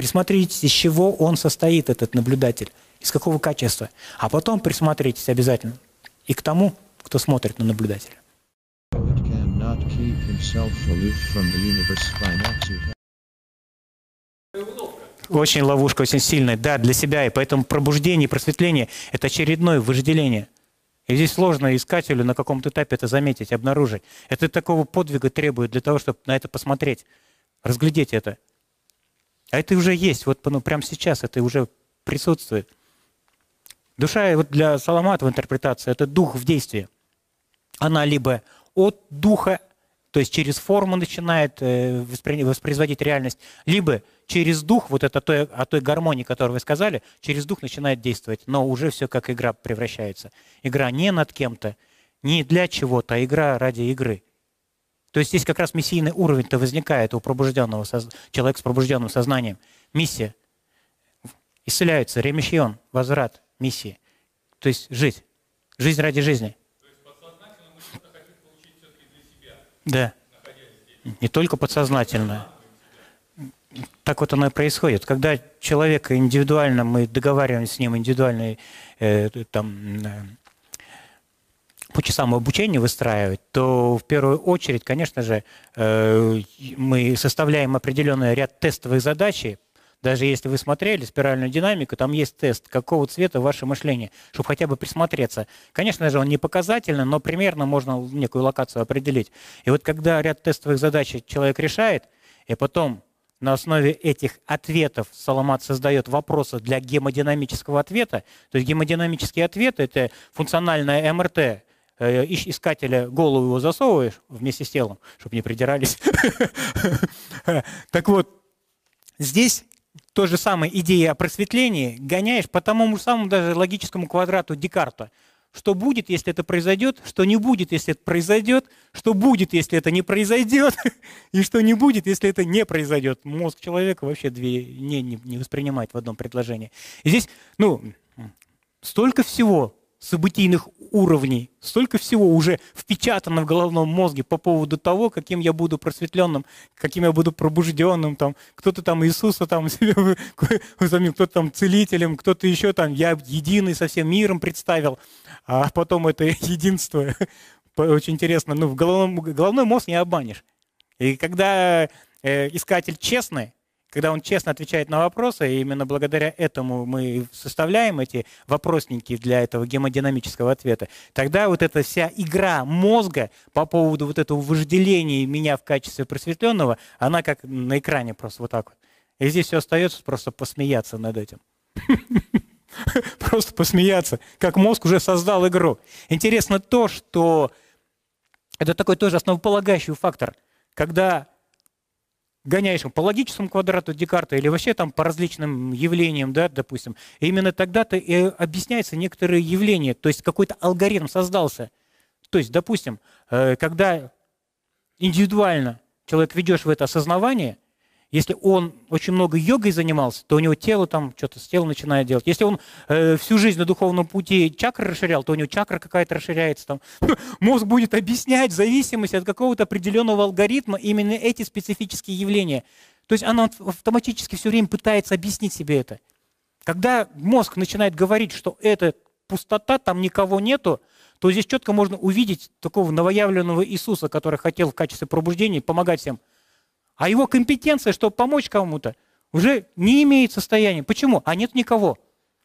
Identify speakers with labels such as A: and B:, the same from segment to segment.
A: Присмотритесь, из чего он состоит, этот наблюдатель, из какого качества. А потом присмотритесь обязательно и к тому, кто смотрит на наблюдателя. Очень ловушка, очень сильная, да, для себя. И поэтому пробуждение, просветление – это очередное вожделение. И здесь сложно искателю на каком-то этапе это заметить, обнаружить. Это такого подвига требует для того, чтобы на это посмотреть, разглядеть это. А это уже есть, вот ну, прямо сейчас это уже присутствует. Душа вот для Соломата в интерпретации – это дух в действии. Она либо от духа то есть через форму начинает э, воспроизводить реальность, либо через дух, вот это той, о той гармонии, которую вы сказали, через дух начинает действовать, но уже все как игра превращается. Игра не над кем-то, не для чего-то, а игра ради игры. То есть здесь как раз миссийный уровень-то возникает у пробужденного человека с пробужденным сознанием. Миссия. Исцеляется, ремещен, возврат, миссии. То есть жить. Жизнь ради жизни. Да. Не только подсознательно. Так вот оно и происходит. Когда человека индивидуально, мы договариваемся с ним индивидуально э, там, э, по часам обучения выстраивать, то в первую очередь, конечно же, э, мы составляем определенный ряд тестовых задач, даже если вы смотрели спиральную динамику, там есть тест, какого цвета ваше мышление, чтобы хотя бы присмотреться. Конечно же, он не показательный, но примерно можно некую локацию определить. И вот когда ряд тестовых задач человек решает, и потом на основе этих ответов Соломат создает вопросы для гемодинамического ответа. То есть гемодинамический ответ – это функциональная МРТ, искателя голову его засовываешь вместе с телом, чтобы не придирались. Так вот, здесь той же самой идеи о просветлении гоняешь по тому самому даже логическому квадрату Декарта. Что будет, если это произойдет, что не будет, если это произойдет, что будет, если это не произойдет, и что не будет, если это не произойдет. Мозг человека вообще две не, не, не воспринимает в одном предложении. И здесь, ну, столько всего событийных уровней, столько всего уже впечатано в головном мозге по поводу того, каким я буду просветленным, каким я буду пробужденным, там, кто-то там Иисуса там кто-то там целителем, кто-то еще там, я единый со всем миром представил, а потом это единство, очень интересно, ну, в головном, головной мозг не обманешь. И когда э, искатель честный, когда он честно отвечает на вопросы, и именно благодаря этому мы составляем эти вопросники для этого гемодинамического ответа, тогда вот эта вся игра мозга по поводу вот этого вожделения меня в качестве просветленного, она как на экране просто вот так вот. И здесь все остается просто посмеяться над этим. Просто посмеяться, как мозг уже создал игру. Интересно то, что это такой тоже основополагающий фактор, когда гоняешь по логическому квадрату Декарта или вообще там по различным явлениям, да, допустим, и именно тогда-то и объясняются некоторые явления, то есть какой-то алгоритм создался. То есть, допустим, э, когда индивидуально человек ведешь в это осознавание – если он очень много йогой занимался, то у него тело там что-то с телом начинает делать. Если он э, всю жизнь на духовном пути чакры расширял, то у него чакра какая-то расширяется. Там. Мозг будет объяснять в зависимости от какого-то определенного алгоритма именно эти специфические явления. То есть она автоматически все время пытается объяснить себе это. Когда мозг начинает говорить, что это пустота, там никого нету, то здесь четко можно увидеть такого новоявленного Иисуса, который хотел в качестве пробуждения помогать всем. А его компетенция, чтобы помочь кому-то, уже не имеет состояния. Почему? А нет никого.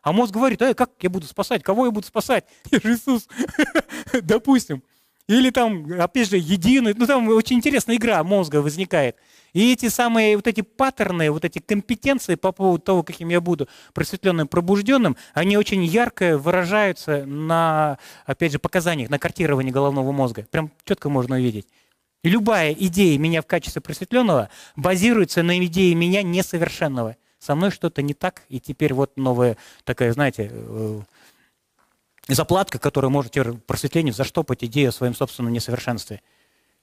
A: А мозг говорит, а как я буду спасать? Кого я буду спасать? Я же Иисус. Допустим. Или там, опять же, единый. Ну, там очень интересная игра мозга возникает. И эти самые вот эти паттерны, вот эти компетенции по поводу того, каким я буду просветленным, пробужденным, они очень ярко выражаются на, опять же, показаниях, на картировании головного мозга. Прям четко можно увидеть. И любая идея меня в качестве просветленного базируется на идее меня несовершенного. Со мной что-то не так, и теперь вот новая такая, знаете, э, заплатка, которая может просветлению заштопать идею о своем собственном несовершенстве.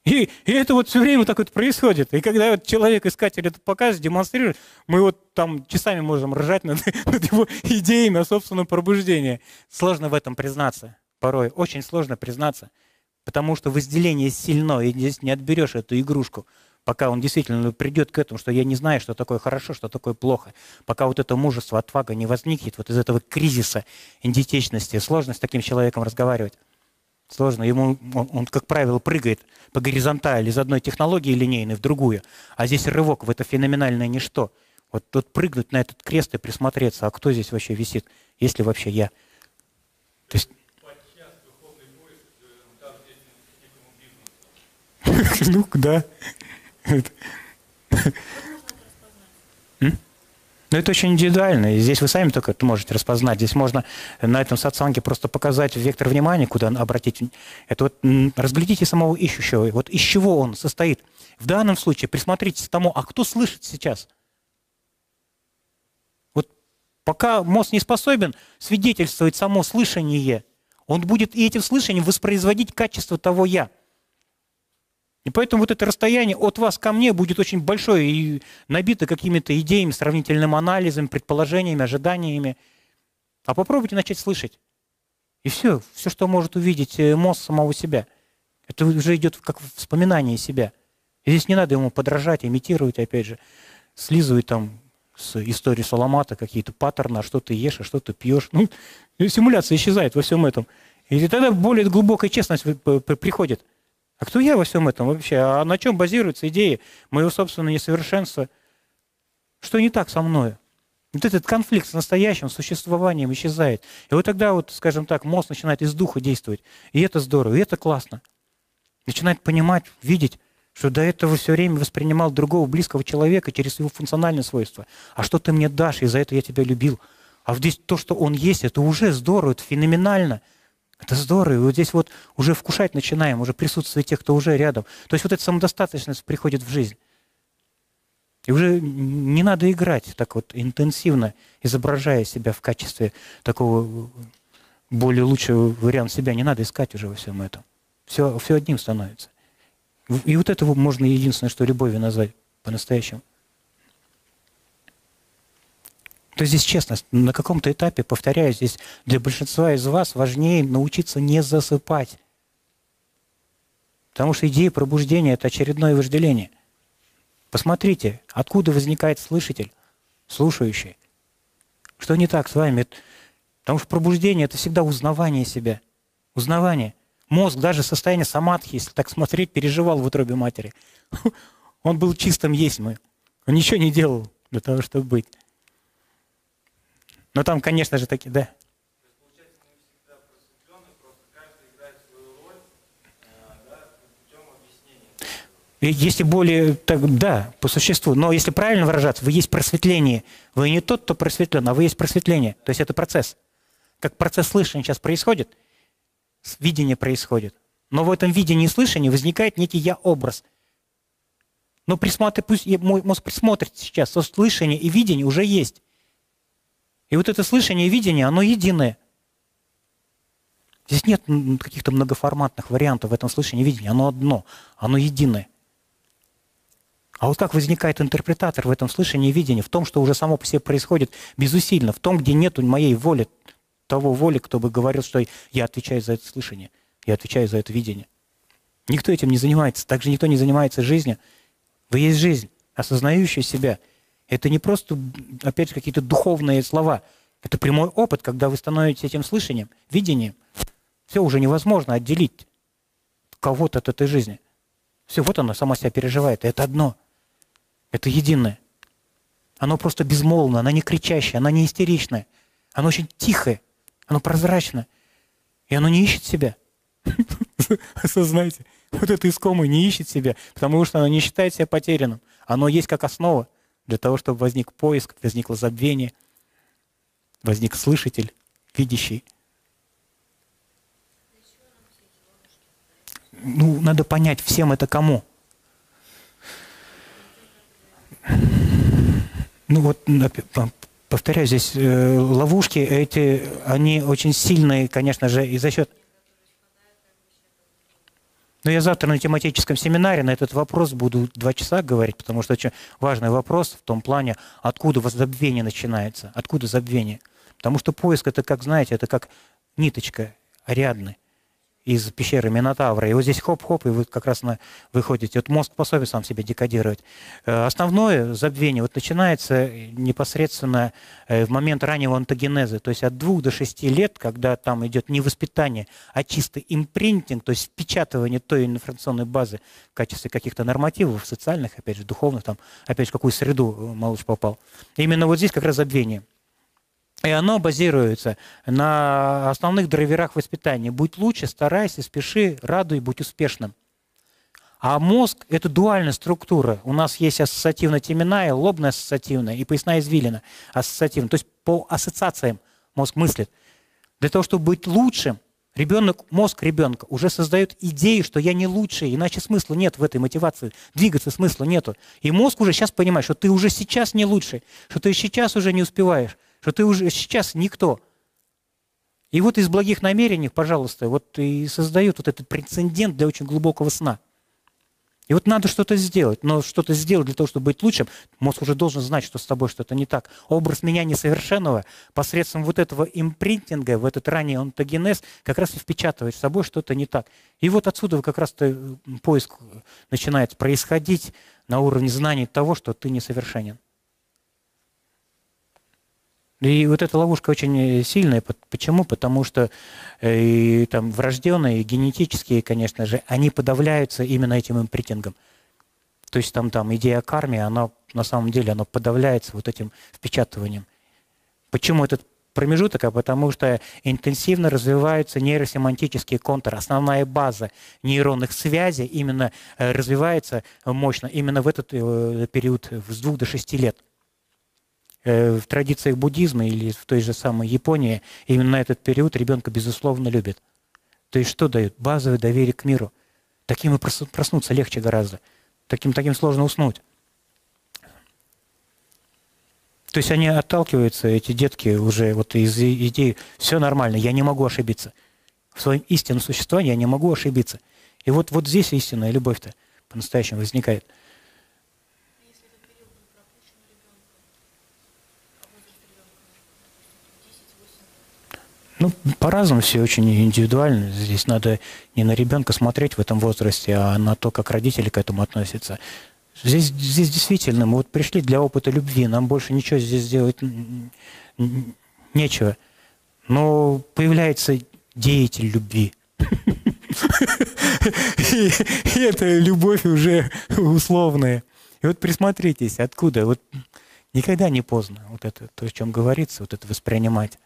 A: И, и это вот все время так вот происходит. И когда вот человек-искатель это показывает, демонстрирует, мы вот там часами можем ржать над, над его идеями о собственном пробуждении. Сложно в этом признаться. Порой очень сложно признаться. Потому что возделение сильно, и здесь не отберешь эту игрушку. пока он действительно придет к этому, что я не знаю, что такое хорошо, что такое плохо, пока вот это мужество, отвага не возникнет, вот из этого кризиса идентичности, сложно с таким человеком разговаривать. Сложно. Ему, он, он, как правило, прыгает по горизонтали из одной технологии линейной в другую, а здесь рывок в это феноменальное ничто. Вот тут прыгнуть на этот крест и присмотреться, а кто здесь вообще висит, есть ли вообще я. То есть... Ну, да. Но это очень индивидуально, и здесь вы сами только это можете распознать. Здесь можно на этом сатсанге просто показать вектор внимания, куда обратить. Это вот разглядите самого ищущего, вот из чего он состоит. В данном случае присмотритесь к тому, а кто слышит сейчас? Вот пока мозг не способен свидетельствовать само слышание, он будет и этим слышанием воспроизводить качество того «я». И поэтому вот это расстояние от вас ко мне будет очень большое и набито какими-то идеями, сравнительным анализом, предположениями, ожиданиями. А попробуйте начать слышать. И все, все, что может увидеть э, мозг самого себя. Это уже идет как вспоминание себя. И здесь не надо ему подражать, имитировать, опять же, слизывать там с истории Соломата какие-то паттерны, а что ты ешь, а что ты пьешь. Ну, симуляция исчезает во всем этом. И тогда более глубокая честность приходит. А кто я во всем этом вообще? А на чем базируется идея моего собственного несовершенства? Что не так со мной? Вот этот конфликт с настоящим существованием исчезает. И вот тогда, вот, скажем так, мозг начинает из духа действовать. И это здорово, и это классно. Начинает понимать, видеть, что до этого все время воспринимал другого близкого человека через его функциональные свойства. А что ты мне дашь, и за это я тебя любил. А здесь то, что он есть, это уже здорово, это феноменально. Это здорово. И вот здесь вот уже вкушать начинаем, уже присутствие тех, кто уже рядом. То есть вот эта самодостаточность приходит в жизнь. И уже не надо играть так вот интенсивно, изображая себя в качестве такого более лучшего варианта себя. Не надо искать уже во всем этом. Все, все одним становится. И вот это можно единственное, что любовью назвать по-настоящему. То есть здесь честность. На каком-то этапе, повторяю, здесь для большинства из вас важнее научиться не засыпать. Потому что идея пробуждения – это очередное вожделение. Посмотрите, откуда возникает слышатель, слушающий. Что не так с вами? Потому что пробуждение – это всегда узнавание себя. Узнавание. Мозг, даже состояние самадхи, если так смотреть, переживал в утробе матери. Он был чистым есть мы. Он ничего не делал для того, чтобы быть. Но там, конечно же, такие, да. Если более, так, да, по существу, но если правильно выражаться, вы есть просветление. Вы не тот, кто просветлен, а вы есть просветление. То есть это процесс. Как процесс слышания сейчас происходит, видение происходит. Но в этом видении и слышании возникает некий я-образ. Но присмотр, пусть мой мозг присмотрит сейчас, что слышание и видение уже есть. И вот это слышание и видение, оно единое. Здесь нет каких-то многоформатных вариантов в этом слышании и видении. Оно одно, оно единое. А вот как возникает интерпретатор в этом слышании и видении? В том, что уже само по себе происходит безусильно, в том, где нет моей воли, того воли, кто бы говорил, что я отвечаю за это слышание, я отвечаю за это видение. Никто этим не занимается. Также никто не занимается жизнью. Вы есть жизнь, осознающая себя – это не просто, опять же, какие-то духовные слова. Это прямой опыт, когда вы становитесь этим слышанием, видением. Все уже невозможно отделить кого-то от этой жизни. Все, вот оно сама себя переживает. Это одно. Это единое. Оно просто безмолвно, оно не кричащее, оно не истеричное. Оно очень тихое, оно прозрачное. И оно не ищет себя. Осознайте. Вот это искомое не ищет себя, потому что оно не считает себя потерянным. Оно есть как основа для того, чтобы возник поиск, возникло забвение, возник слышатель, видящий. Ну, надо понять, всем это кому. Ну вот, повторяю, здесь э, ловушки эти, они очень сильные, конечно же, и за счет но я завтра на тематическом семинаре на этот вопрос буду два часа говорить, потому что очень важный вопрос в том плане, откуда забвение начинается, откуда забвение. Потому что поиск это, как знаете, это как ниточка Ариадны. Из пещеры Минотавра. И вот здесь хоп-хоп, и вы как раз на, выходите. Вот мозг способен сам себя декодировать. Э, основное забвение вот начинается непосредственно э, в момент раннего онтогенеза, то есть от двух до шести лет, когда там идет не воспитание, а чисто импринтинг, то есть впечатывание той информационной базы в качестве каких-то нормативов социальных, опять же, духовных, там, опять же, в какую среду малыш попал. Именно вот здесь как раз забвение. И оно базируется на основных драйверах воспитания. Будь лучше, старайся, спеши, радуй, будь успешным. А мозг – это дуальная структура. У нас есть ассоциативно-теменная, лобная ассоциативная и поясная извилина ассоциативная. То есть по ассоциациям мозг мыслит. Для того, чтобы быть лучшим, ребенок, мозг ребенка уже создает идею, что я не лучший, иначе смысла нет в этой мотивации. Двигаться смысла нету. И мозг уже сейчас понимает, что ты уже сейчас не лучший, что ты сейчас уже не успеваешь, что ты уже сейчас никто. И вот из благих намерений, пожалуйста, вот и создают вот этот прецедент для очень глубокого сна. И вот надо что-то сделать, но что-то сделать для того, чтобы быть лучшим, мозг уже должен знать, что с тобой что-то не так. Образ меня несовершенного посредством вот этого импринтинга, в этот ранний онтогенез, как раз и впечатывает в собой что-то не так. И вот отсюда как раз поиск начинает происходить на уровне знаний того, что ты несовершенен. И вот эта ловушка очень э, сильная. Почему? Потому что э, и, там, врожденные, генетические, конечно же, они подавляются именно этим импритингом. То есть там, там идея кармы, она на самом деле она подавляется вот этим впечатыванием. Почему этот промежуток? А потому что интенсивно развиваются нейросемантические контуры. Основная база нейронных связей именно э, развивается мощно именно в этот период с двух до шести лет. Э, в традициях буддизма или в той же самой Японии именно этот период ребенка, безусловно, любят. То есть что дают? Базовое доверие к миру. Таким и проснуться легче гораздо. Таким, таким сложно уснуть. То есть они отталкиваются, эти детки, уже вот из идеи «все нормально, я не могу ошибиться». В своем истинном существовании я не могу ошибиться. И вот, вот здесь истинная любовь-то по-настоящему возникает – Ну, по-разному все очень индивидуально. Здесь надо не на ребенка смотреть в этом возрасте, а на то, как родители к этому относятся. Здесь, здесь действительно, мы вот пришли для опыта любви, нам больше ничего здесь сделать нечего. Но появляется деятель любви. И это любовь уже условная. И вот присмотритесь, откуда. Вот никогда не поздно вот это, то, о чем говорится, вот это воспринимать.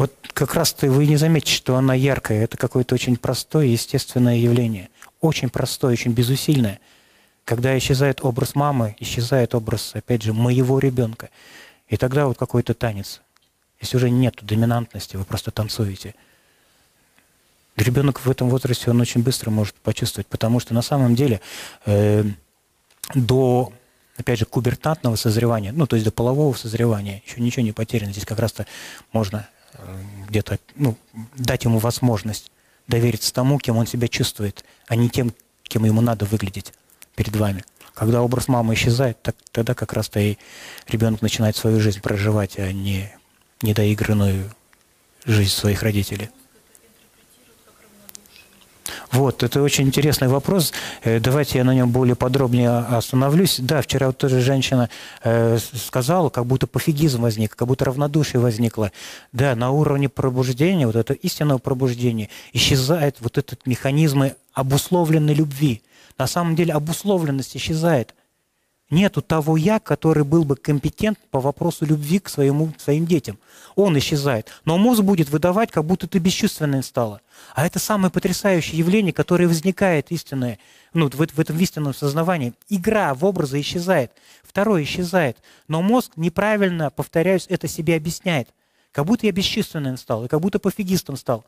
A: Вот как раз-то вы не заметите, что она яркая. Это какое-то очень простое, естественное явление. Очень простое, очень безусильное. Когда исчезает образ мамы, исчезает образ, опять же, моего ребенка. И тогда вот какой-то танец. Если уже нет доминантности, вы просто танцуете. Ребенок в этом возрасте, он очень быстро может почувствовать, потому что на самом деле э, до опять же, кубертантного созревания, ну, то есть до полового созревания, еще ничего не потеряно. Здесь как раз-то можно где-то ну, дать ему возможность довериться тому, кем он себя чувствует, а не тем, кем ему надо выглядеть перед вами. Когда образ мамы исчезает, так, тогда как раз-то и ребенок начинает свою жизнь проживать, а не недоигранную жизнь своих родителей. Вот, это очень интересный вопрос. Э, давайте я на нем более подробнее остановлюсь. Да, вчера вот тоже женщина э, сказала, как будто пофигизм возник, как будто равнодушие возникло. Да, на уровне пробуждения, вот это истинного пробуждения, исчезает вот этот механизм обусловленной любви. На самом деле обусловленность исчезает. Нету того «я», который был бы компетент по вопросу любви к, своему, своим детям. Он исчезает. Но мозг будет выдавать, как будто ты бесчувственной стала. А это самое потрясающее явление, которое возникает истинное, ну, в, в этом истинном сознании. Игра в образы исчезает. Второе исчезает. Но мозг неправильно, повторяюсь, это себе объясняет. Как будто я бесчувственным стал, и как будто пофигистом стал.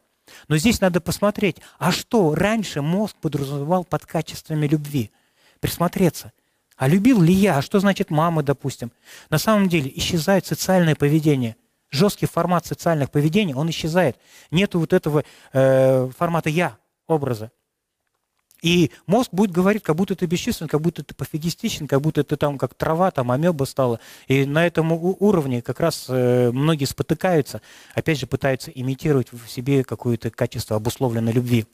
A: Но здесь надо посмотреть, а что раньше мозг подразумевал под качествами любви? Присмотреться – а любил ли я? А что значит мама, допустим? На самом деле исчезает социальное поведение. Жесткий формат социальных поведений, он исчезает. Нету вот этого э, формата «я» образа. И мозг будет говорить, как будто ты бесчувствен, как будто ты пофигистичен, как будто ты там как трава, там амеба стала. И на этом уровне как раз э, многие спотыкаются, опять же пытаются имитировать в себе какое-то качество обусловленной любви.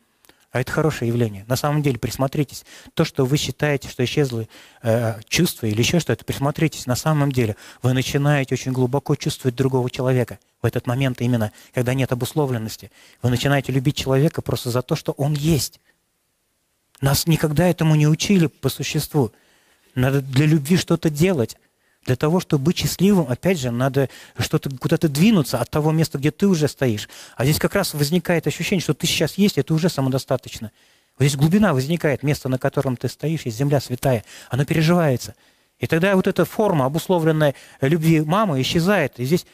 A: А это хорошее явление. На самом деле, присмотритесь. То, что вы считаете, что исчезло э, чувство или еще что-то, присмотритесь. На самом деле вы начинаете очень глубоко чувствовать другого человека. В этот момент именно, когда нет обусловленности. Вы начинаете любить человека просто за то, что он есть. Нас никогда этому не учили по существу. Надо для любви что-то делать. Для того, чтобы быть счастливым, опять же, надо что-то куда-то двинуться от того места, где ты уже стоишь. А здесь как раз возникает ощущение, что ты сейчас есть, это уже самодостаточно. Вот здесь глубина возникает, место, на котором ты стоишь, есть земля святая, оно переживается. И тогда вот эта форма, обусловленная любви мамы, исчезает, и здесь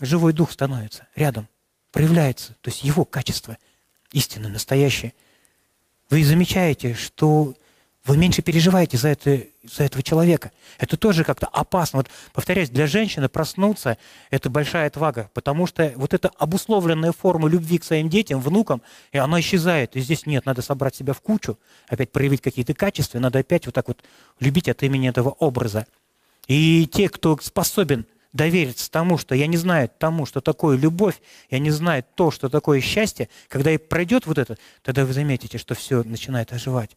A: живой дух становится рядом, проявляется, то есть его качество истинное, настоящее – вы замечаете, что вы меньше переживаете за, это, за этого человека. Это тоже как-то опасно. Вот, повторяюсь, для женщины проснуться – это большая отвага, потому что вот эта обусловленная форма любви к своим детям, внукам, и она исчезает. И здесь нет, надо собрать себя в кучу, опять проявить какие-то качества, надо опять вот так вот любить от имени этого образа. И те, кто способен довериться тому, что я не знаю тому, что такое любовь, я не знаю то, что такое счастье, когда и пройдет вот это, тогда вы заметите, что все начинает оживать.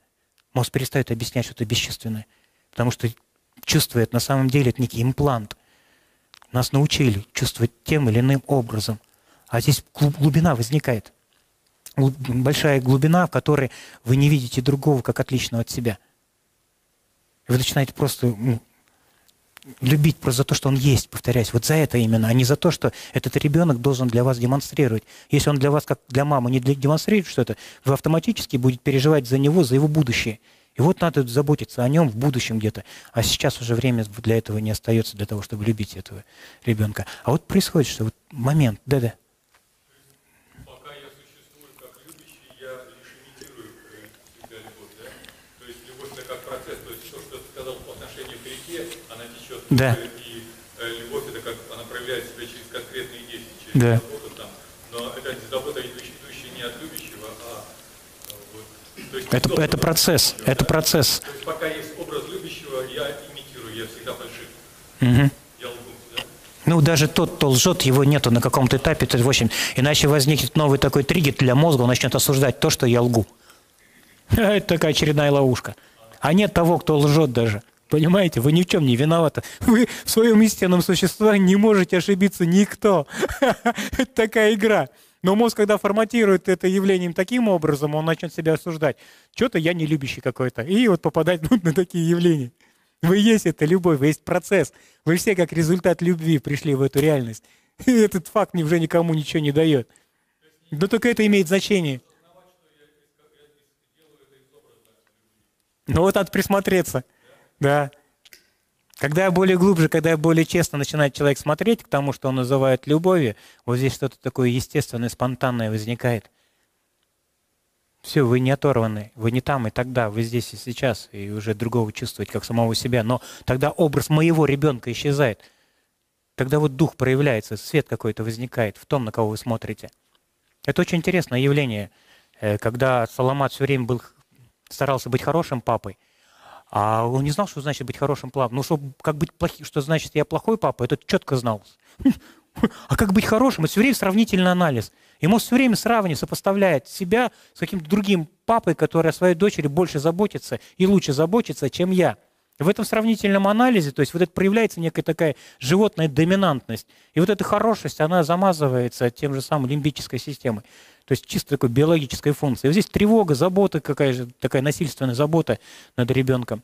A: Мозг перестает объяснять что-то бесчувственное, потому что чувствует на самом деле это некий имплант. Нас научили чувствовать тем или иным образом. А здесь глубина возникает. Большая глубина, в которой вы не видите другого как отличного от себя. Вы начинаете просто ну, любить просто за то, что он есть, повторяюсь, вот за это именно, а не за то, что этот ребенок должен для вас демонстрировать. Если он для вас, как для мамы, не демонстрирует что-то, вы автоматически будете переживать за него, за его будущее. И вот надо заботиться о нем в будущем где-то. А сейчас уже время для этого не остается, для того, чтобы любить этого ребенка. А вот происходит, что вот момент, да-да. Да. И
B: э, любовь это как она проявляет себя через конкретные действия, через
A: да.
B: заботу там. Но это забота, идущая не от любящего, а э, вот,
A: то есть это, это процесс, любящего, это да? процесс.
B: То есть пока есть образ любящего, я имитирую, я всегда фальшив.
A: Угу. Ну, даже тот, кто лжет, его нету на каком-то этапе, это в общем, иначе возникнет новый такой триггер для мозга, он начнет осуждать то, что я лгу. Это такая очередная ловушка. А нет того, кто лжет даже. Понимаете, вы ни в чем не виноваты. Вы в своем истинном существовании не можете ошибиться никто. Это такая игра. Но мозг, когда форматирует это явлением таким образом, он начнет себя осуждать. Что-то я не любящий какой-то. И вот попадать на такие явления. Вы есть это любовь, вы есть процесс. Вы все как результат любви пришли в эту реальность. И этот факт уже никому ничего не дает. Но только это имеет значение. Ну вот надо присмотреться. Да. Когда более глубже, когда более честно начинает человек смотреть к тому, что он называет любовью, вот здесь что-то такое естественное, спонтанное возникает. Все, вы не оторваны, вы не там и тогда, вы здесь и сейчас, и уже другого чувствовать, как самого себя. Но тогда образ моего ребенка исчезает. Тогда вот дух проявляется, свет какой-то возникает в том, на кого вы смотрите. Это очень интересное явление, э, когда Соломат все время был, старался быть хорошим папой – а он не знал, что значит быть хорошим папой. Ну, что, как быть плохим, что значит я плохой папа, это четко знал. А как быть хорошим? Это все время сравнительный анализ. Ему все время сравнивает, сопоставляет себя с каким-то другим папой, который о своей дочери больше заботится и лучше заботится, чем я. В этом сравнительном анализе, то есть вот это проявляется некая такая животная доминантность. И вот эта хорошесть, она замазывается тем же самым лимбической системой. То есть чисто такой биологической функции. Вот здесь тревога, забота, какая же такая насильственная забота над ребенком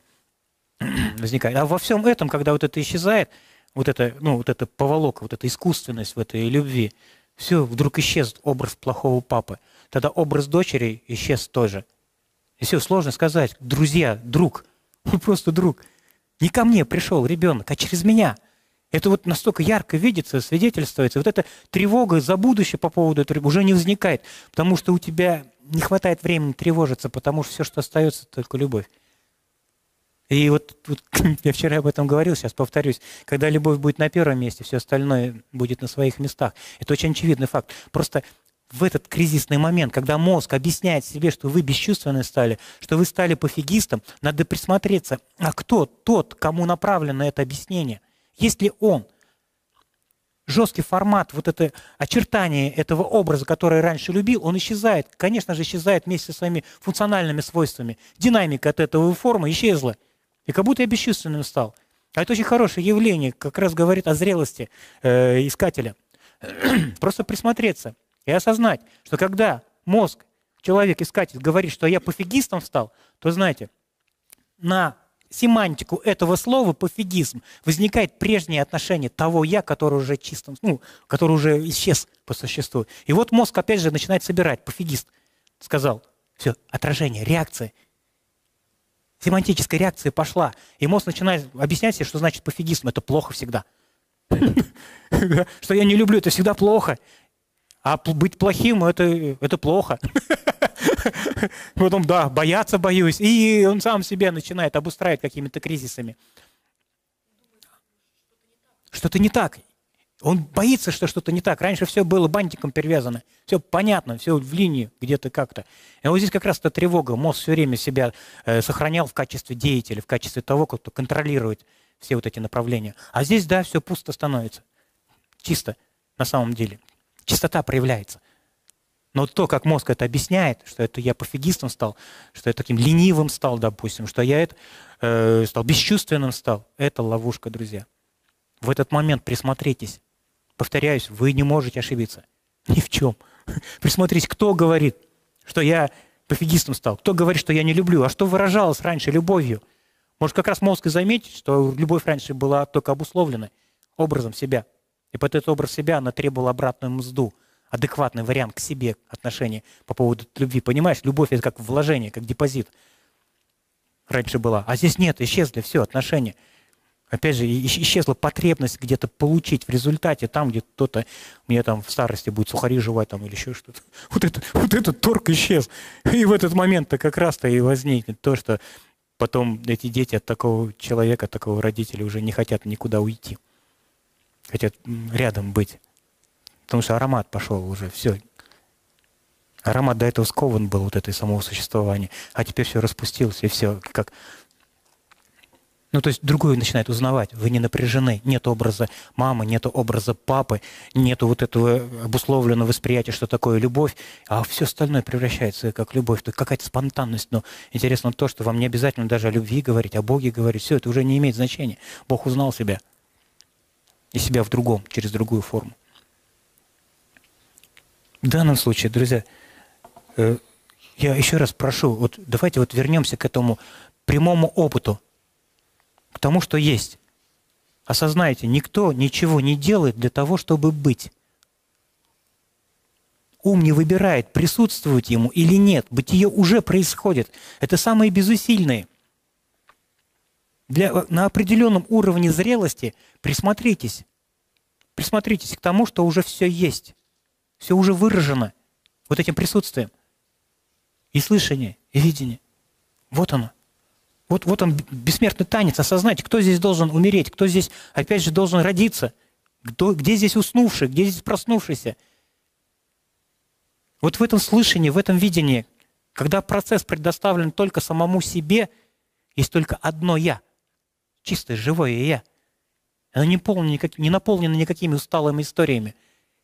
A: возникает. А во всем этом, когда вот это исчезает, вот это, ну, вот эта поволока, вот эта искусственность в этой любви, все, вдруг исчез образ плохого папы. Тогда образ дочери исчез тоже. И все, сложно сказать, друзья, друг, просто друг. Не ко мне пришел ребенок, а через меня – это вот настолько ярко видится, свидетельствуется. Вот эта тревога за будущее по поводу этого уже не возникает, потому что у тебя не хватает времени тревожиться, потому что все, что остается, только любовь. И вот, вот я вчера об этом говорил, сейчас повторюсь, когда любовь будет на первом месте, все остальное будет на своих местах. Это очень очевидный факт. Просто в этот кризисный момент, когда мозг объясняет себе, что вы бесчувственны стали, что вы стали пофигистом, надо присмотреться, а кто тот, кому направлено это объяснение? Есть ли он? Жесткий формат, вот это очертание этого образа, который раньше любил, он исчезает. Конечно же, исчезает вместе со своими функциональными свойствами. Динамика от этого формы исчезла. И как будто я бесчувственным стал. А это очень хорошее явление, как раз говорит о зрелости э, искателя. Просто присмотреться и осознать, что когда мозг, человек, искатель, говорит, что я пофигистом стал, то знаете, на семантику этого слова пофигизм возникает прежнее отношение того я, который уже чистым, ну, который уже исчез по существу. И вот мозг опять же начинает собирать. Пофигист сказал, все, отражение, реакция. Семантическая реакция пошла. И мозг начинает объяснять себе, что значит пофигизм. Это плохо всегда. Что я не люблю, это всегда плохо. А быть плохим это, это плохо. Потом, да, бояться боюсь. И он сам себя начинает обустраивать какими-то кризисами. Что-то не так. Он боится, что что-то не так. Раньше все было бантиком перевязано. Все понятно, все в линии где-то как-то. И вот здесь как раз эта тревога. Мозг все время себя э, сохранял в качестве деятеля, в качестве того, кто контролирует все вот эти направления. А здесь, да, все пусто становится. Чисто на самом деле чистота проявляется. Но то, как мозг это объясняет, что это я пофигистом стал, что я таким ленивым стал, допустим, что я это, э, стал бесчувственным стал, это ловушка, друзья. В этот момент присмотритесь. Повторяюсь, вы не можете ошибиться. Ни в чем. Присмотритесь, кто говорит, что я пофигистом стал, кто говорит, что я не люблю, а что выражалось раньше любовью. Может, как раз мозг и заметить, что любовь раньше была только обусловлена образом себя – и под этот образ себя она требовала обратную мзду, адекватный вариант к себе отношения по поводу любви. Понимаешь, любовь это как вложение, как депозит. Раньше была. А здесь нет, исчезли все отношения. Опять же, исчезла потребность где-то получить в результате, там, где кто-то мне там в старости будет сухари жевать там или еще что-то. Вот, это, вот этот торг исчез. И в этот момент-то как раз-то и возникнет то, что потом эти дети от такого человека, от такого родителя уже не хотят никуда уйти хотят рядом быть. Потому что аромат пошел уже, все. Аромат до этого скован был вот этой самого существования, а теперь все распустилось, и все как... Ну, то есть другой начинает узнавать. Вы не напряжены. Нет образа мамы, нет образа папы, нет вот этого обусловленного восприятия, что такое любовь, а все остальное превращается как любовь. То какая-то спонтанность. Но интересно то, что вам не обязательно даже о любви говорить, о Боге говорить. Все это уже не имеет значения. Бог узнал себя и себя в другом, через другую форму. В данном случае, друзья, э, я еще раз прошу, вот давайте вот вернемся к этому прямому опыту, к тому, что есть. Осознайте, никто ничего не делает для того, чтобы быть. Ум не выбирает, присутствовать ему или нет. Бытие уже происходит. Это самые безусильные – для, на определенном уровне зрелости присмотритесь. Присмотритесь к тому, что уже все есть. Все уже выражено вот этим присутствием. И слышание, и видение. Вот оно. Вот, вот он, бессмертный танец. Осознайте, кто здесь должен умереть, кто здесь, опять же, должен родиться. Кто, где здесь уснувший, где здесь проснувшийся. Вот в этом слышании, в этом видении, когда процесс предоставлен только самому себе, есть только одно «я» чистое, живое я. Оно не, полно не наполнено никакими усталыми историями.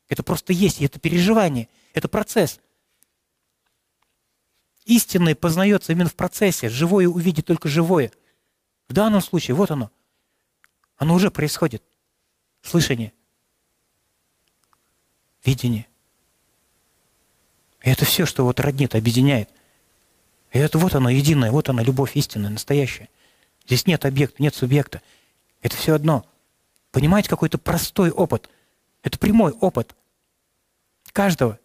A: Это просто есть, это переживание, это процесс. Истинное познается именно в процессе. Живое увидит только живое. В данном случае, вот оно. Оно уже происходит. Слышание. Видение. И это все, что вот роднит, объединяет. И это вот оно, единое, вот она, любовь истинная, настоящая. Здесь нет объекта, нет субъекта. Это все одно. Понимаете, какой-то простой опыт. Это прямой опыт каждого.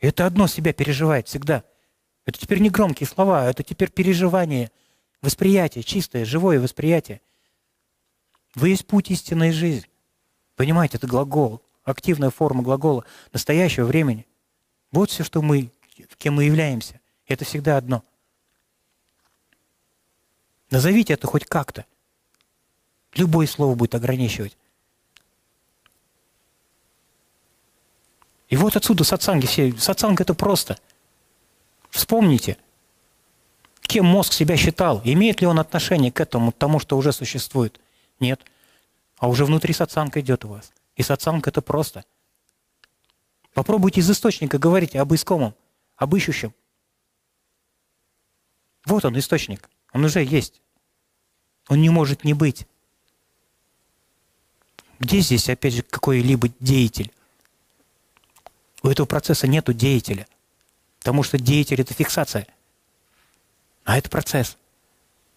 A: Это одно себя переживает всегда. Это теперь не громкие слова, это теперь переживание, восприятие, чистое, живое восприятие. Вы есть путь истинной жизни. Понимаете, это глагол, активная форма глагола настоящего времени. Вот все, что мы, кем мы являемся. Это всегда одно – Назовите это хоть как-то. Любое слово будет ограничивать. И вот отсюда сатсанги все. Сатсанг – это просто. Вспомните, кем мозг себя считал. Имеет ли он отношение к этому, к тому, что уже существует? Нет. А уже внутри сатсанг идет у вас. И сатсанг – это просто. Попробуйте из источника говорить об искомом, об ищущем. Вот он, источник. Он уже есть. Он не может не быть. Где здесь, опять же, какой-либо деятель? У этого процесса нету деятеля. Потому что деятель – это фиксация. А это процесс.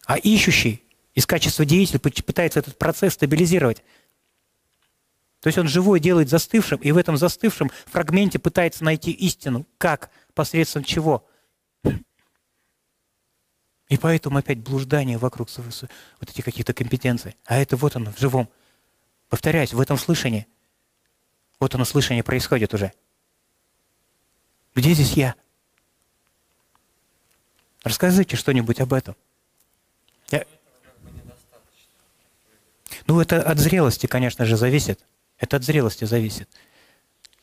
A: А ищущий из качества деятеля пытается этот процесс стабилизировать. То есть он живой делает застывшим, и в этом застывшем фрагменте пытается найти истину. Как? Посредством чего? И поэтому опять блуждание вокруг вот этих каких-то компетенций. А это вот оно, в живом. Повторяюсь, в этом слышании. Вот оно слышание происходит уже. Где здесь я? Расскажите что-нибудь об этом. Я... Ну, это от зрелости, конечно же, зависит. Это от зрелости зависит.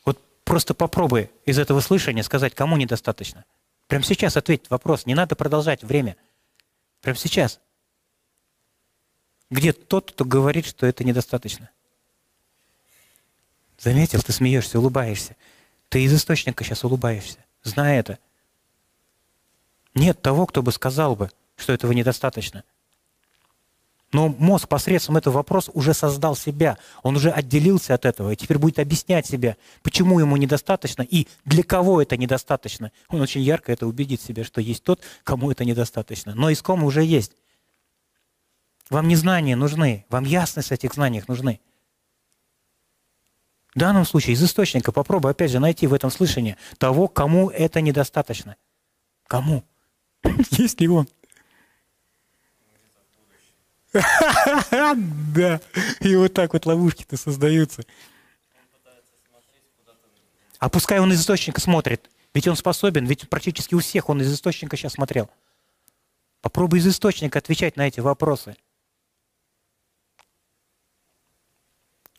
A: Вот просто попробуй из этого слышания сказать, кому недостаточно. Прямо сейчас ответь вопрос. Не надо продолжать время. Прямо сейчас. Где тот, кто говорит, что это недостаточно? Заметил, ты смеешься, улыбаешься. Ты из источника сейчас улыбаешься, зная это. Нет того, кто бы сказал бы, что этого недостаточно. Но мозг посредством этого вопроса уже создал себя. Он уже отделился от этого и теперь будет объяснять себе, почему ему недостаточно и для кого это недостаточно. Он очень ярко это убедит себя, что есть тот, кому это недостаточно. Но искомы уже есть. Вам не знания нужны, вам ясность этих знаниях нужны. В данном случае из источника попробуй опять же найти в этом слышании того, кому это недостаточно. Кому? Есть ли он? Да. И вот так вот ловушки-то создаются. А пускай он из источника смотрит. Ведь он способен, ведь практически у всех он из источника сейчас смотрел. Попробуй из источника отвечать на эти вопросы.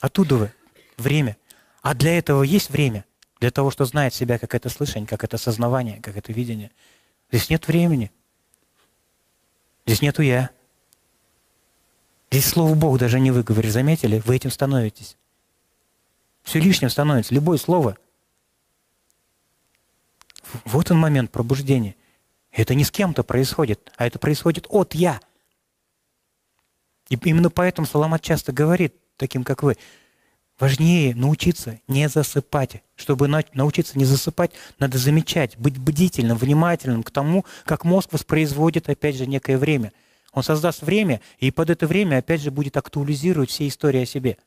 A: Оттуда вы. Время. А для этого есть время? Для того, что знает себя, как это слышание, как это сознавание, как это видение. Здесь нет времени. Здесь нету я. Здесь слово Бог даже не выговоришь, заметили? Вы этим становитесь. Все лишним становится, любое слово. Вот он момент пробуждения. Это не с кем-то происходит, а это происходит от «я». И именно поэтому Соломат часто говорит, таким как вы, важнее научиться не засыпать. Чтобы научиться не засыпать, надо замечать, быть бдительным, внимательным к тому, как мозг воспроизводит, опять же, некое время – он создаст время, и под это время опять же будет актуализировать все истории о себе.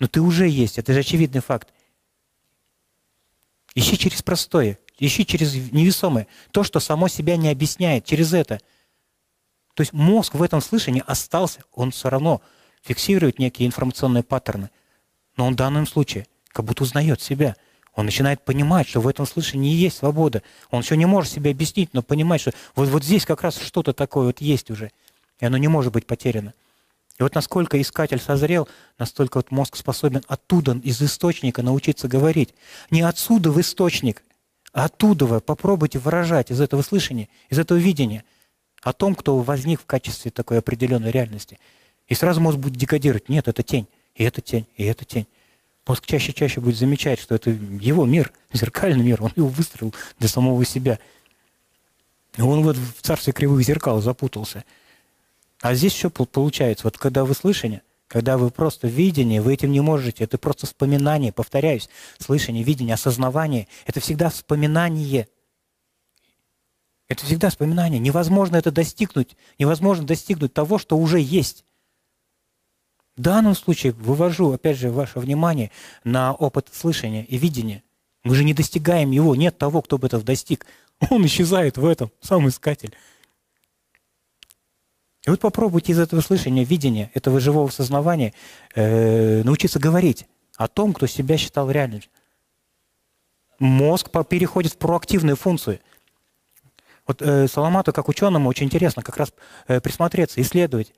A: Но ты уже есть, это же очевидный факт. Ищи через простое, ищи через невесомое. То, что само себя не объясняет, через это. То есть мозг в этом слышании остался, он все равно фиксирует некие информационные паттерны. Но он в данном случае как будто узнает себя – он начинает понимать, что в этом слышании есть свобода. Он еще не может себе объяснить, но понимает, что вот, вот здесь как раз что-то такое вот есть уже, и оно не может быть потеряно. И вот насколько искатель созрел, настолько вот мозг способен оттуда, из источника научиться говорить. Не отсюда в источник, а оттуда вы попробуйте выражать из этого слышания, из этого видения о том, кто возник в качестве такой определенной реальности. И сразу мозг будет декодировать, нет, это тень, и это тень, и это тень мозг чаще и чаще будет замечать, что это его мир, зеркальный мир, он его выстроил для самого себя. И он вот в царстве кривых зеркал запутался. А здесь что получается? Вот когда вы слышание, когда вы просто видение, вы этим не можете. Это просто вспоминание, повторяюсь. Слышание, видение, осознавание – это всегда вспоминание. Это всегда вспоминание. Невозможно это достигнуть. Невозможно достигнуть того, что уже есть. В данном случае вывожу, опять же, ваше внимание на опыт слышания и видения. Мы же не достигаем его, нет того, кто бы этого достиг. Он исчезает в этом, сам искатель. И вот попробуйте из этого слышания, видения, этого живого сознавания э, научиться говорить о том, кто себя считал реальным. Мозг переходит в проактивную функцию. Вот э, Соломату, как ученому, очень интересно как раз э, присмотреться, исследовать.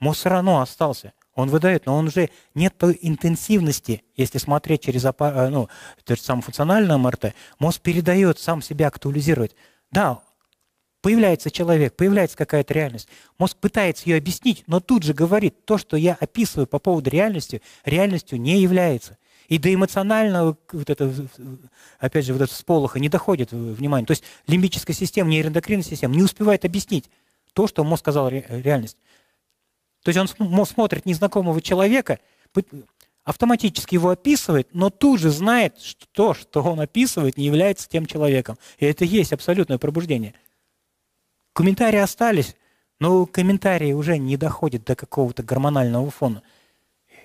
A: Мозг все равно остался. Он выдает, но он уже нет той интенсивности, если смотреть через аппар- ну, то же самое функциональное МРТ, мозг передает сам себя актуализировать. Да, появляется человек, появляется какая-то реальность. Мозг пытается ее объяснить, но тут же говорит, то, что я описываю по поводу реальности, реальностью не является. И до эмоционального, вот это, опять же, вот это сполоха не доходит внимание. То есть лимбическая система, нейроэндокринная система не успевает объяснить то, что мозг сказал реальность. То есть он смотрит незнакомого человека, автоматически его описывает, но тут же знает, что то, что он описывает, не является тем человеком. И это есть абсолютное пробуждение. Комментарии остались, но комментарии уже не доходят до какого-то гормонального фона.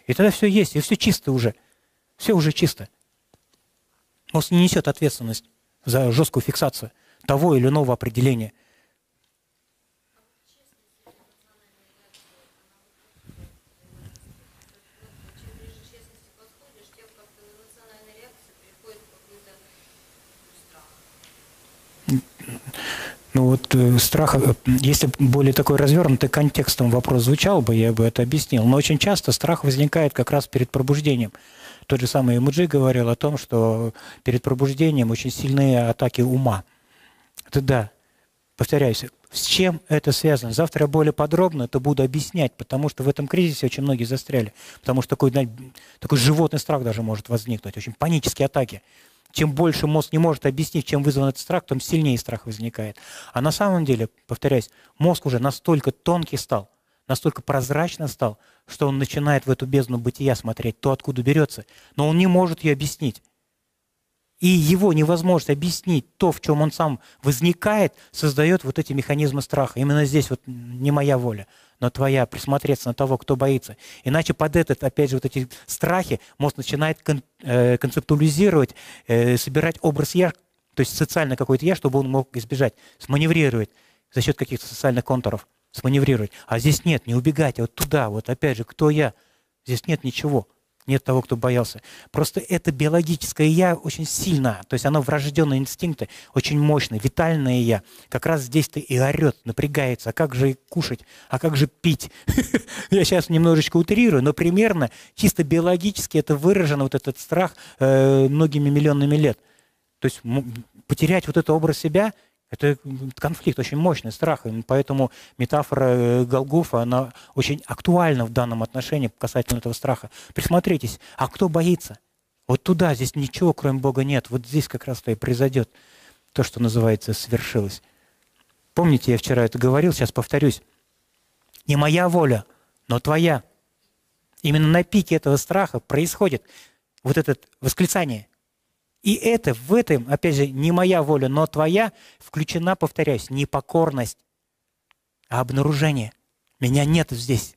A: И тогда все есть, и все чисто уже – все уже чисто. Мозг не несет ответственность за жесткую фиксацию того или иного определения. Ну вот э, страх, э, если более такой развернутый контекстом вопрос звучал бы, я бы это объяснил. Но очень часто страх возникает как раз перед пробуждением. Тот же самый Эмуджи говорил о том, что перед пробуждением очень сильные атаки ума. Это да, повторяюсь, с чем это связано? Завтра я более подробно это буду объяснять, потому что в этом кризисе очень многие застряли. Потому что такой, такой животный страх даже может возникнуть, очень панические атаки. Чем больше мозг не может объяснить, чем вызван этот страх, тем сильнее страх возникает. А на самом деле, повторяюсь, мозг уже настолько тонкий стал, настолько прозрачно стал, что он начинает в эту бездну бытия смотреть, то, откуда берется, но он не может ее объяснить. И его невозможность объяснить то, в чем он сам возникает, создает вот эти механизмы страха. Именно здесь вот не моя воля, но твоя, присмотреться на того, кто боится. Иначе под этот, опять же, вот эти страхи мозг начинает кон, э, концептуализировать, э, собирать образ я, то есть социально какой-то я, чтобы он мог избежать, сманеврировать за счет каких-то социальных контуров сманеврировать. А здесь нет, не убегать, а вот туда, вот опять же, кто я? Здесь нет ничего. Нет того, кто боялся. Просто это биологическое я очень сильно, то есть оно врожденные инстинкты, очень мощное, витальное я. Как раз здесь-то и орет, напрягается. А как же кушать? А как же пить? Я сейчас немножечко утрирую, но примерно чисто биологически это выражено, вот этот страх, э, многими миллионами лет. То есть потерять вот этот образ себя – это конфликт очень мощный, страх. И поэтому метафора э, Голгофа, она очень актуальна в данном отношении касательно этого страха. Присмотритесь, а кто боится? Вот туда, здесь ничего, кроме Бога, нет. Вот здесь как раз-то и произойдет то, что называется свершилось. Помните, я вчера это говорил, сейчас повторюсь. Не моя воля, но твоя. Именно на пике этого страха происходит вот это восклицание – и это, в этом, опять же, не моя воля, но твоя, включена, повторяюсь, не покорность, а обнаружение. Меня нет здесь.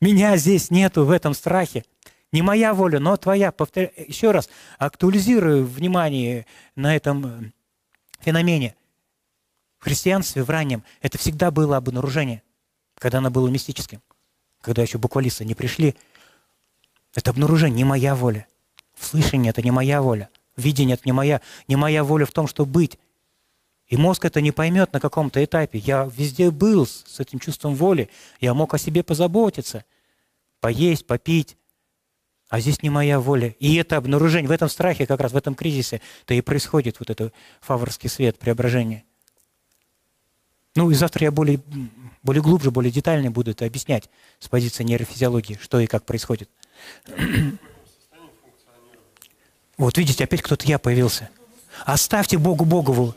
A: Меня здесь нету в этом страхе. Не моя воля, но твоя. Повторяю, еще раз, актуализирую внимание на этом э, феномене. В христианстве, в раннем, это всегда было обнаружение, когда оно было мистическим, когда еще буквалисты не пришли. Это обнаружение, не моя воля. Слышание – это не моя воля. Видение – это не моя, не моя воля в том, что быть. И мозг это не поймет на каком-то этапе. Я везде был с, этим чувством воли. Я мог о себе позаботиться. Поесть, попить. А здесь не моя воля. И это обнаружение, в этом страхе, как раз в этом кризисе, то и происходит вот этот фаворский свет, преображение. Ну и завтра я более, более глубже, более детально буду это объяснять с позиции нейрофизиологии, что и как происходит. Вот видите, опять кто-то я появился. Оставьте Богу Богову.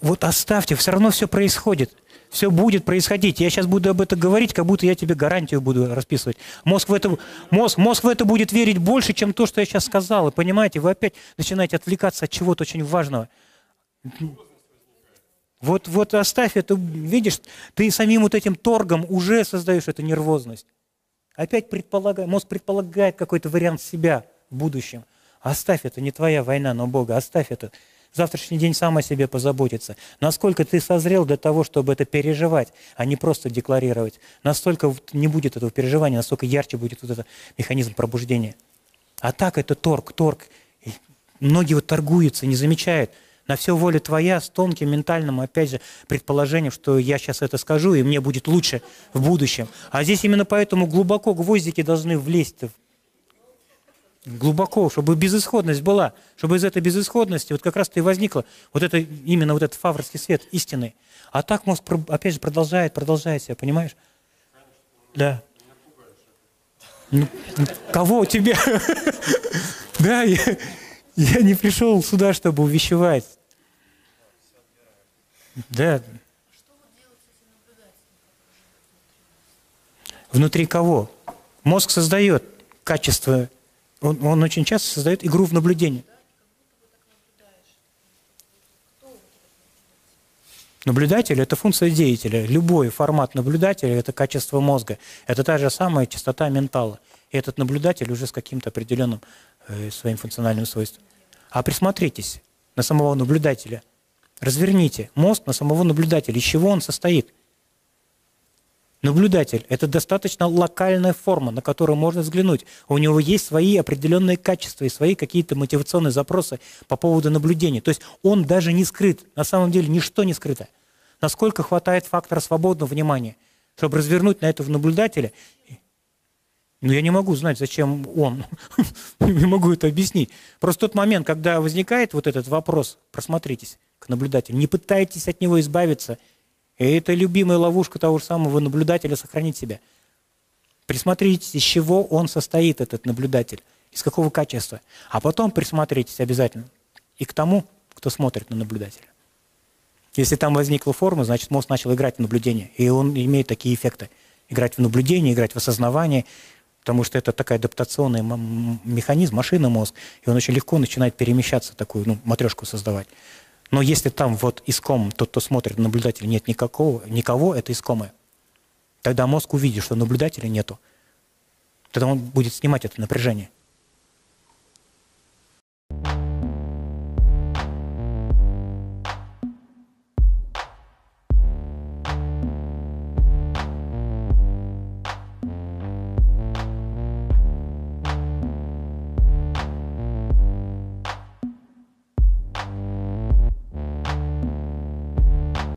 A: Вот оставьте, все равно все происходит. Все будет происходить. Я сейчас буду об этом говорить, как будто я тебе гарантию буду расписывать. Мозг в это, мозг, мозг в это будет верить больше, чем то, что я сейчас сказал. И понимаете, вы опять начинаете отвлекаться от чего-то очень важного. Вот, вот оставь это, видишь, ты самим вот этим торгом уже создаешь эту нервозность. Опять предполагает, мозг предполагает какой-то вариант себя – в будущем. Оставь это, не твоя война, но Бога, оставь это. Завтрашний день сам о себе позаботится. Насколько ты созрел для того, чтобы это переживать, а не просто декларировать. Настолько не будет этого переживания, настолько ярче будет вот этот механизм пробуждения. А так это торг, торг. И многие вот торгуются, не замечают. На все воля твоя с тонким ментальным, опять же, предположением, что я сейчас это скажу, и мне будет лучше в будущем. А здесь именно поэтому глубоко гвоздики должны влезть глубоко, чтобы безысходность была, чтобы из этой безысходности вот как раз-то и возникла вот это, именно вот этот фаврский свет истины. А так мозг, опять же, продолжает, продолжает себя, понимаешь? Да. Ну, кого тебе? Да, я, я не пришел сюда, чтобы увещевать. Да. Внутри кого? Мозг создает качество он, он очень часто создает игру в наблюдение. Наблюдатель – это функция деятеля. Любой формат наблюдателя – это качество мозга. Это та же самая частота ментала. И этот наблюдатель уже с каким-то определенным э, своим функциональным свойством. А присмотритесь на самого наблюдателя. Разверните мозг на самого наблюдателя. Из чего он состоит? Наблюдатель – это достаточно локальная форма, на которую можно взглянуть. У него есть свои определенные качества и свои какие-то мотивационные запросы по поводу наблюдения. То есть он даже не скрыт. На самом деле ничто не скрыто. Насколько хватает фактора свободного внимания, чтобы развернуть на этого наблюдателя ну, я не могу знать, зачем он. не могу это объяснить. Просто тот момент, когда возникает вот этот вопрос, просмотритесь к наблюдателю, не пытайтесь от него избавиться – и это любимая ловушка того же самого наблюдателя сохранить себя. Присмотритесь, из чего он состоит, этот наблюдатель, из какого качества. А потом присмотритесь обязательно и к тому, кто смотрит на наблюдателя. Если там возникла форма, значит мозг начал играть в наблюдение. И он имеет такие эффекты. Играть в наблюдение, играть в осознавание, потому что это такой адаптационный механизм, машина мозг, и он очень легко начинает перемещаться, такую ну, матрешку создавать. Но если там вот иском, тот, кто смотрит, наблюдателя нет никакого, никого, это искомое. Тогда мозг увидит, что наблюдателя нету. Тогда он будет снимать это напряжение. thank you